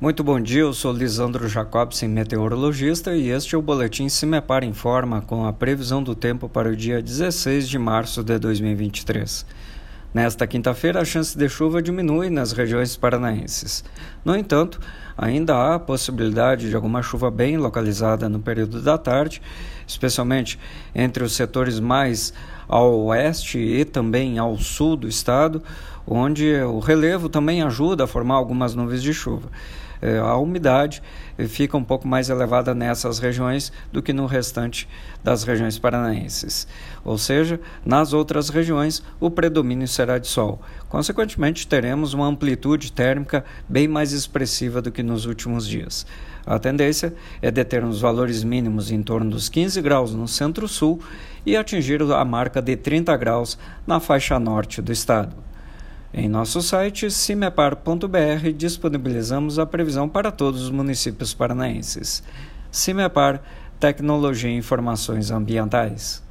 Muito bom dia, eu sou Lisandro Jacobsen, meteorologista, e este é o Boletim Cimepar Informa com a previsão do tempo para o dia 16 de março de 2023. Nesta quinta-feira, a chance de chuva diminui nas regiões paranaenses. No entanto, ainda há a possibilidade de alguma chuva bem localizada no período da tarde, especialmente entre os setores mais ao oeste e também ao sul do estado, onde o relevo também ajuda a formar algumas nuvens de chuva. É, a umidade fica um pouco mais elevada nessas regiões do que no restante das regiões paranaenses. Ou seja, nas outras regiões o predomínio será de sol. Consequentemente, teremos uma amplitude térmica bem mais expressiva do que nos últimos dias. A tendência é de termos valores mínimos em torno dos 15 graus no centro-sul e atingir a marca de 30 graus na faixa norte do estado. Em nosso site cimepar.br disponibilizamos a previsão para todos os municípios paranaenses. Cimepar Tecnologia e Informações Ambientais.